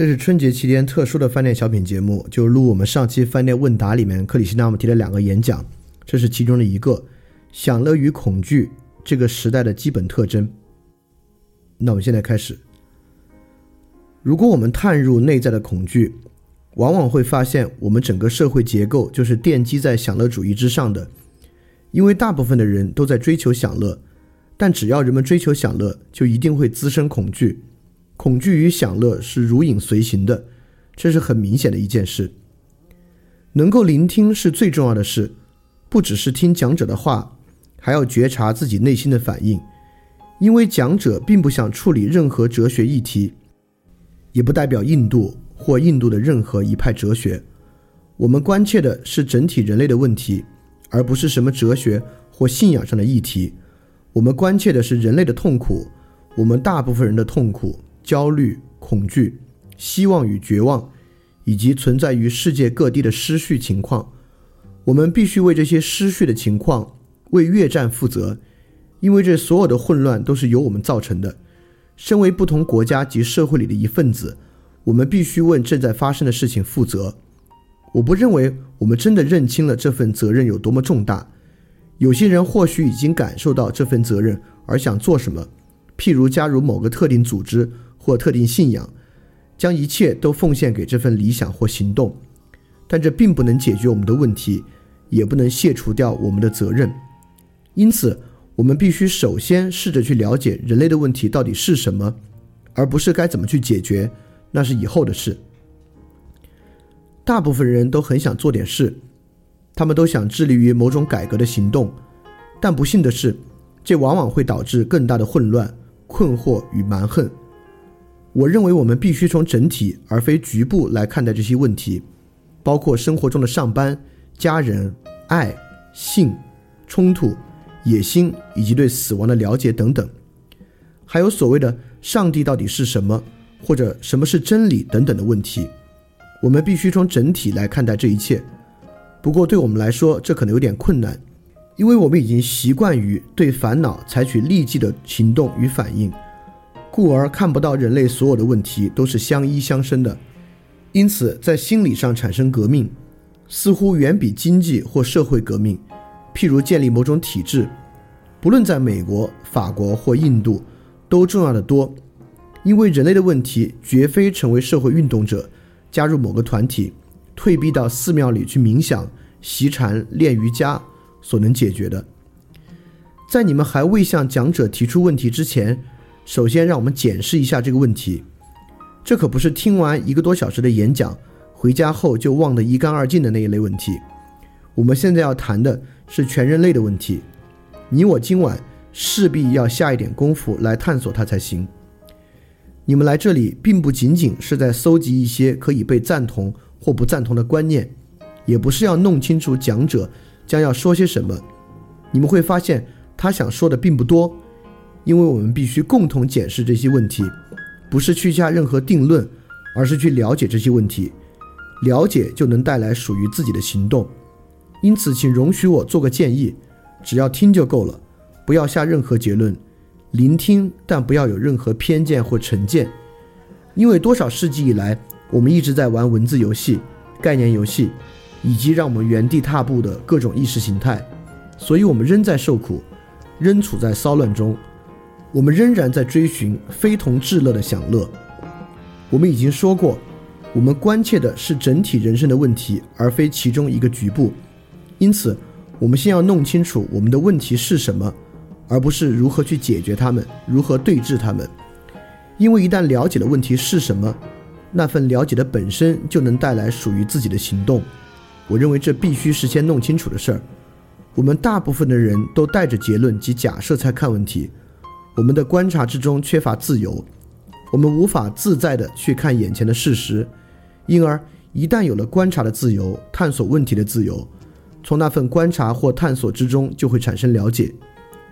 这是春节期间特殊的饭店小品节目，就录我们上期饭店问答里面克里希那穆提的两个演讲，这是其中的一个。享乐与恐惧这个时代的基本特征。那我们现在开始。如果我们探入内在的恐惧，往往会发现我们整个社会结构就是奠基在享乐主义之上的，因为大部分的人都在追求享乐，但只要人们追求享乐，就一定会滋生恐惧。恐惧与享乐是如影随形的，这是很明显的一件事。能够聆听是最重要的事，不只是听讲者的话，还要觉察自己内心的反应。因为讲者并不想处理任何哲学议题，也不代表印度或印度的任何一派哲学。我们关切的是整体人类的问题，而不是什么哲学或信仰上的议题。我们关切的是人类的痛苦，我们大部分人的痛苦。焦虑、恐惧、希望与绝望，以及存在于世界各地的失序情况，我们必须为这些失序的情况为越战负责，因为这所有的混乱都是由我们造成的。身为不同国家及社会里的一份子，我们必须为正在发生的事情负责。我不认为我们真的认清了这份责任有多么重大。有些人或许已经感受到这份责任而想做什么，譬如加入某个特定组织。或特定信仰，将一切都奉献给这份理想或行动，但这并不能解决我们的问题，也不能卸除掉我们的责任。因此，我们必须首先试着去了解人类的问题到底是什么，而不是该怎么去解决，那是以后的事。大部分人都很想做点事，他们都想致力于某种改革的行动，但不幸的是，这往往会导致更大的混乱、困惑与蛮横。我认为我们必须从整体而非局部来看待这些问题，包括生活中的上班、家人、爱、性、冲突、野心以及对死亡的了解等等，还有所谓的上帝到底是什么，或者什么是真理等等的问题。我们必须从整体来看待这一切。不过对我们来说，这可能有点困难，因为我们已经习惯于对烦恼采取立即的行动与反应。故而看不到人类所有的问题都是相依相生的，因此在心理上产生革命，似乎远比经济或社会革命，譬如建立某种体制，不论在美国、法国或印度，都重要的多。因为人类的问题绝非成为社会运动者，加入某个团体，退避到寺庙里去冥想、习禅、练瑜伽所能解决的。在你们还未向讲者提出问题之前。首先，让我们检视一下这个问题。这可不是听完一个多小时的演讲，回家后就忘得一干二净的那一类问题。我们现在要谈的是全人类的问题。你我今晚势必要下一点功夫来探索它才行。你们来这里，并不仅仅是在搜集一些可以被赞同或不赞同的观念，也不是要弄清楚讲者将要说些什么。你们会发现，他想说的并不多。因为我们必须共同检视这些问题，不是去下任何定论，而是去了解这些问题。了解就能带来属于自己的行动。因此，请容许我做个建议：只要听就够了，不要下任何结论。聆听，但不要有任何偏见或成见。因为多少世纪以来，我们一直在玩文字游戏、概念游戏，以及让我们原地踏步的各种意识形态，所以我们仍在受苦，仍处在骚乱中。我们仍然在追寻非同至乐的享乐。我们已经说过，我们关切的是整体人生的问题，而非其中一个局部。因此，我们先要弄清楚我们的问题是什么，而不是如何去解决它们，如何对峙它们。因为一旦了解了问题是什么，那份了解的本身就能带来属于自己的行动。我认为这必须事先弄清楚的事儿。我们大部分的人都带着结论及假设才看问题。我们的观察之中缺乏自由，我们无法自在地去看眼前的事实，因而一旦有了观察的自由、探索问题的自由，从那份观察或探索之中就会产生了解，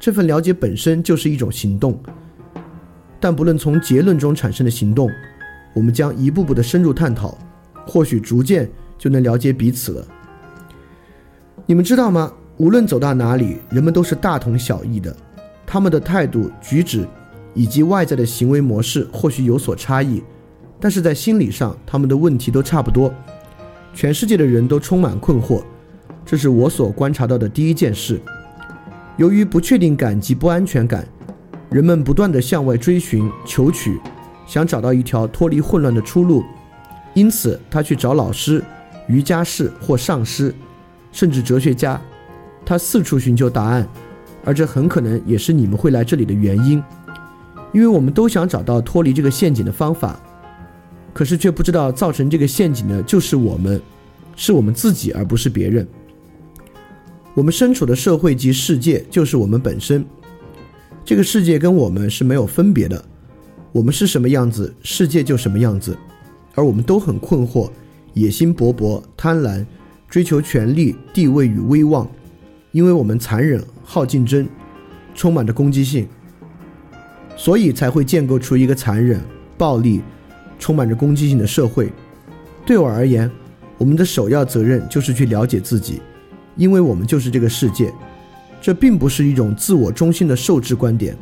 这份了解本身就是一种行动。但不论从结论中产生的行动，我们将一步步地深入探讨，或许逐渐就能了解彼此了。你们知道吗？无论走到哪里，人们都是大同小异的。他们的态度、举止以及外在的行为模式或许有所差异，但是在心理上，他们的问题都差不多。全世界的人都充满困惑，这是我所观察到的第一件事。由于不确定感及不安全感，人们不断地向外追寻、求取，想找到一条脱离混乱的出路。因此，他去找老师、瑜伽士或上师，甚至哲学家。他四处寻求答案，而这很可能也是你们会来这里的原因，因为我们都想找到脱离这个陷阱的方法，可是却不知道造成这个陷阱的就是我们，是我们自己，而不是别人。我们身处的社会及世界就是我们本身，这个世界跟我们是没有分别的，我们是什么样子，世界就什么样子，而我们都很困惑，野心勃勃，贪婪，追求权力、地位与威望。因为我们残忍、好竞争，充满着攻击性，所以才会建构出一个残忍、暴力、充满着攻击性的社会。对我而言，我们的首要责任就是去了解自己，因为我们就是这个世界。这并不是一种自我中心的受制观点。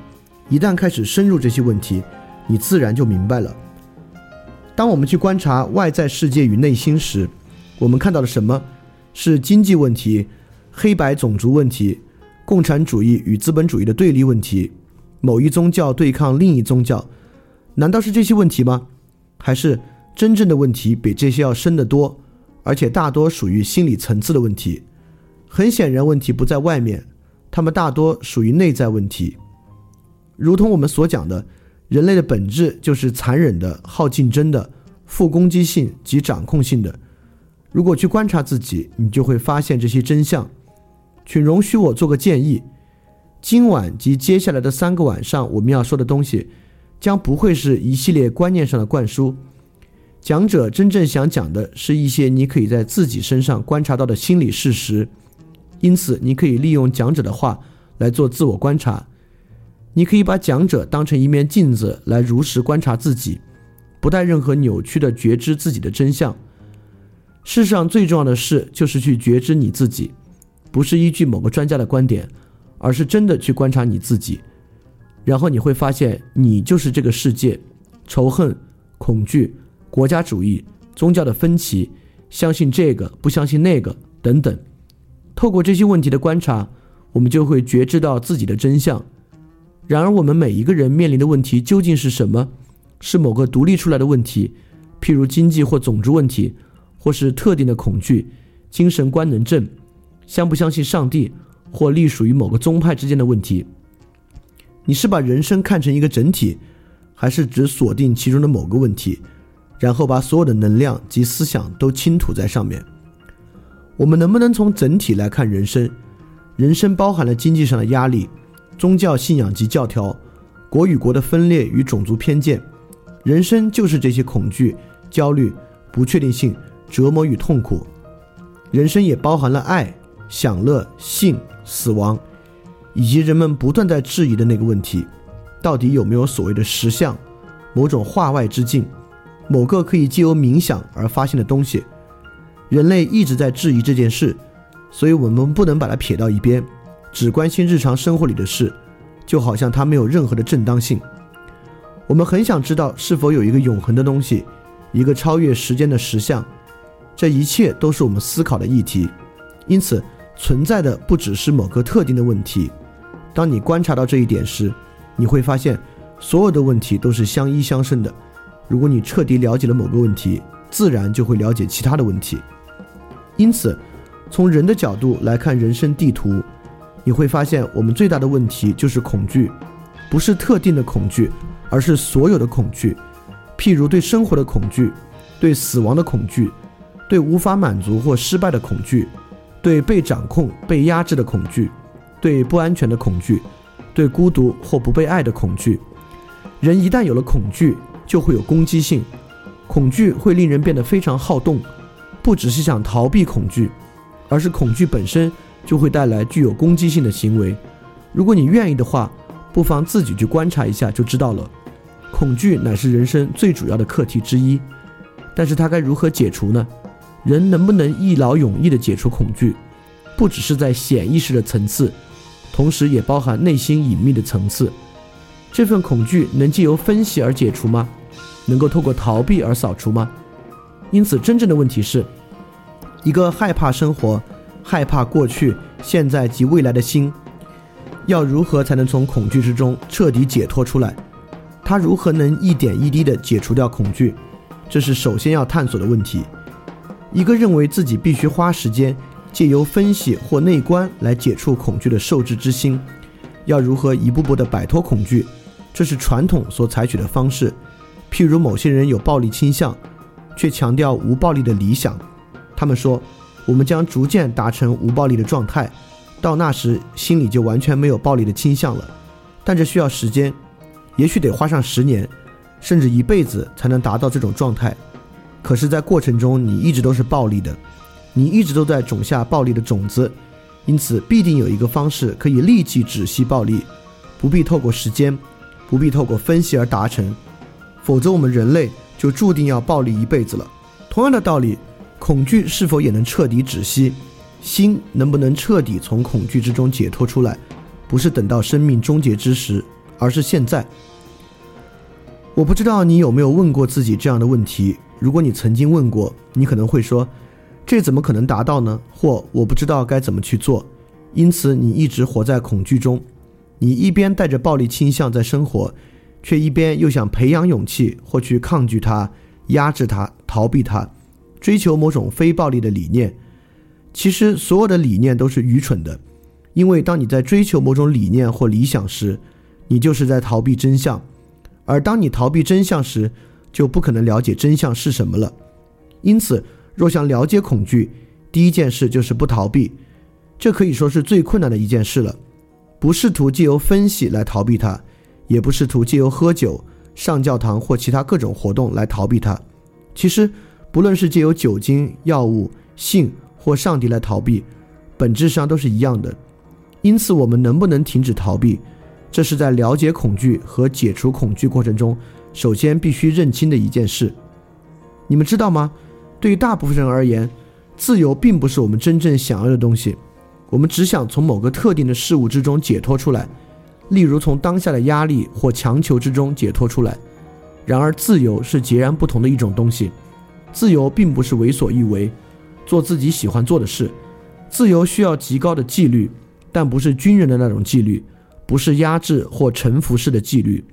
一旦开始深入这些问题，你自然就明白了。当我们去观察外在世界与内心时，我们看到了什么？是经济问题。黑白种族问题，共产主义与资本主义的对立问题，某一宗教对抗另一宗教，难道是这些问题吗？还是真正的问题比这些要深得多，而且大多属于心理层次的问题？很显然，问题不在外面，它们大多属于内在问题。如同我们所讲的，人类的本质就是残忍的、好竞争的、富攻击性及掌控性的。如果去观察自己，你就会发现这些真相。请容许我做个建议：今晚及接下来的三个晚上，我们要说的东西将不会是一系列观念上的灌输。讲者真正想讲的是一些你可以在自己身上观察到的心理事实。因此，你可以利用讲者的话来做自我观察。你可以把讲者当成一面镜子来如实观察自己，不带任何扭曲的觉知自己的真相。世上最重要的事就是去觉知你自己。不是依据某个专家的观点，而是真的去观察你自己，然后你会发现，你就是这个世界。仇恨、恐惧、国家主义、宗教的分歧、相信这个不相信那个等等。透过这些问题的观察，我们就会觉知到自己的真相。然而，我们每一个人面临的问题究竟是什么？是某个独立出来的问题，譬如经济或种族问题，或是特定的恐惧、精神官能症？相不相信上帝，或隶属于某个宗派之间的问题？你是把人生看成一个整体，还是只锁定其中的某个问题，然后把所有的能量及思想都倾吐在上面？我们能不能从整体来看人生？人生包含了经济上的压力、宗教信仰及教条、国与国的分裂与种族偏见。人生就是这些恐惧、焦虑、不确定性、折磨与痛苦。人生也包含了爱。享乐、性、死亡，以及人们不断在质疑的那个问题：到底有没有所谓的实相，某种化外之境，某个可以借由冥想而发现的东西？人类一直在质疑这件事，所以我们不能把它撇到一边，只关心日常生活里的事，就好像它没有任何的正当性。我们很想知道是否有一个永恒的东西，一个超越时间的实相。这一切都是我们思考的议题，因此。存在的不只是某个特定的问题。当你观察到这一点时，你会发现所有的问题都是相依相生的。如果你彻底了解了某个问题，自然就会了解其他的问题。因此，从人的角度来看人生地图，你会发现我们最大的问题就是恐惧，不是特定的恐惧，而是所有的恐惧。譬如对生活的恐惧，对死亡的恐惧，对无法满足或失败的恐惧。对被掌控、被压制的恐惧，对不安全的恐惧，对孤独或不被爱的恐惧。人一旦有了恐惧，就会有攻击性。恐惧会令人变得非常好动，不只是想逃避恐惧，而是恐惧本身就会带来具有攻击性的行为。如果你愿意的话，不妨自己去观察一下就知道了。恐惧乃是人生最主要的课题之一，但是它该如何解除呢？人能不能一劳永逸地解除恐惧，不只是在显意识的层次，同时也包含内心隐秘的层次。这份恐惧能借由分析而解除吗？能够透过逃避而扫除吗？因此，真正的问题是，一个害怕生活、害怕过去、现在及未来的心，要如何才能从恐惧之中彻底解脱出来？他如何能一点一滴地解除掉恐惧？这是首先要探索的问题。一个认为自己必须花时间借由分析或内观来解除恐惧的受制之心，要如何一步步地摆脱恐惧？这是传统所采取的方式。譬如某些人有暴力倾向，却强调无暴力的理想。他们说：“我们将逐渐达成无暴力的状态，到那时心里就完全没有暴力的倾向了。”但这需要时间。也许得花上十年，甚至一辈子才能达到这种状态。可是，在过程中，你一直都是暴力的，你一直都在种下暴力的种子，因此必定有一个方式可以立即止息暴力，不必透过时间，不必透过分析而达成。否则，我们人类就注定要暴力一辈子了。同样的道理，恐惧是否也能彻底止息？心能不能彻底从恐惧之中解脱出来？不是等到生命终结之时，而是现在。我不知道你有没有问过自己这样的问题。如果你曾经问过，你可能会说：“这怎么可能达到呢？”或“我不知道该怎么去做。”因此，你一直活在恐惧中。你一边带着暴力倾向在生活，却一边又想培养勇气或去抗拒它、压制它、逃避它，追求某种非暴力的理念。其实，所有的理念都是愚蠢的，因为当你在追求某种理念或理想时，你就是在逃避真相。而当你逃避真相时，就不可能了解真相是什么了。因此，若想了解恐惧，第一件事就是不逃避，这可以说是最困难的一件事了。不试图借由分析来逃避它，也不试图借由喝酒、上教堂或其他各种活动来逃避它。其实，不论是借由酒精、药物、性或上帝来逃避，本质上都是一样的。因此，我们能不能停止逃避？这是在了解恐惧和解除恐惧过程中，首先必须认清的一件事。你们知道吗？对于大部分人而言，自由并不是我们真正想要的东西。我们只想从某个特定的事物之中解脱出来，例如从当下的压力或强求之中解脱出来。然而，自由是截然不同的一种东西。自由并不是为所欲为，做自己喜欢做的事。自由需要极高的纪律，但不是军人的那种纪律。不是压制或臣服式的纪律，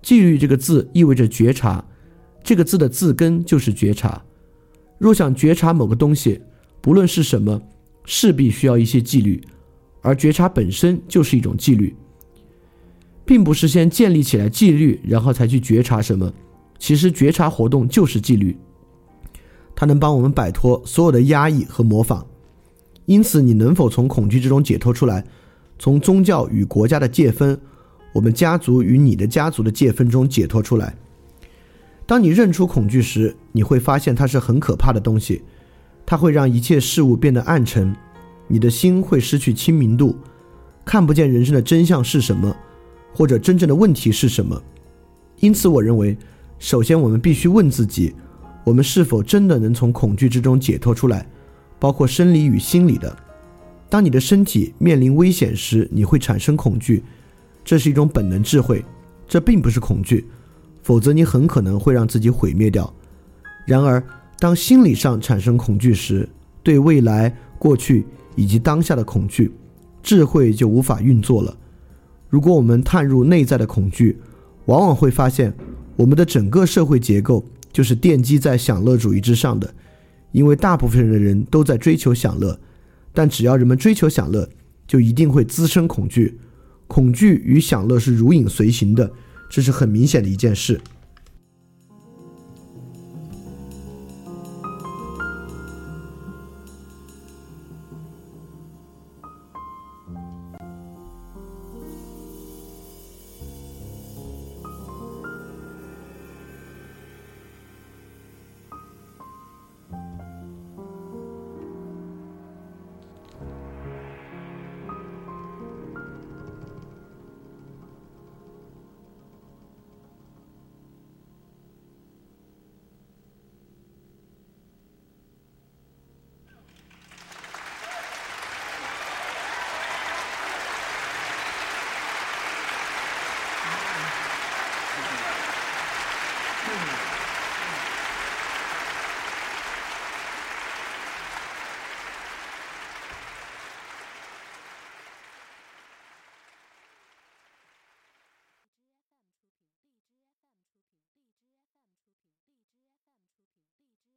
纪律这个字意味着觉察，这个字的字根就是觉察。若想觉察某个东西，不论是什么，势必需要一些纪律，而觉察本身就是一种纪律，并不是先建立起来纪律，然后才去觉察什么。其实觉察活动就是纪律，它能帮我们摆脱所有的压抑和模仿。因此，你能否从恐惧之中解脱出来？从宗教与国家的界分，我们家族与你的家族的界分中解脱出来。当你认出恐惧时，你会发现它是很可怕的东西，它会让一切事物变得暗沉，你的心会失去清明度，看不见人生的真相是什么，或者真正的问题是什么。因此，我认为，首先我们必须问自己：我们是否真的能从恐惧之中解脱出来，包括生理与心理的。当你的身体面临危险时，你会产生恐惧，这是一种本能智慧，这并不是恐惧，否则你很可能会让自己毁灭掉。然而，当心理上产生恐惧时，对未来、过去以及当下的恐惧，智慧就无法运作了。如果我们探入内在的恐惧，往往会发现，我们的整个社会结构就是奠基在享乐主义之上的，因为大部分的人都在追求享乐。但只要人们追求享乐，就一定会滋生恐惧，恐惧与享乐是如影随形的，这是很明显的一件事。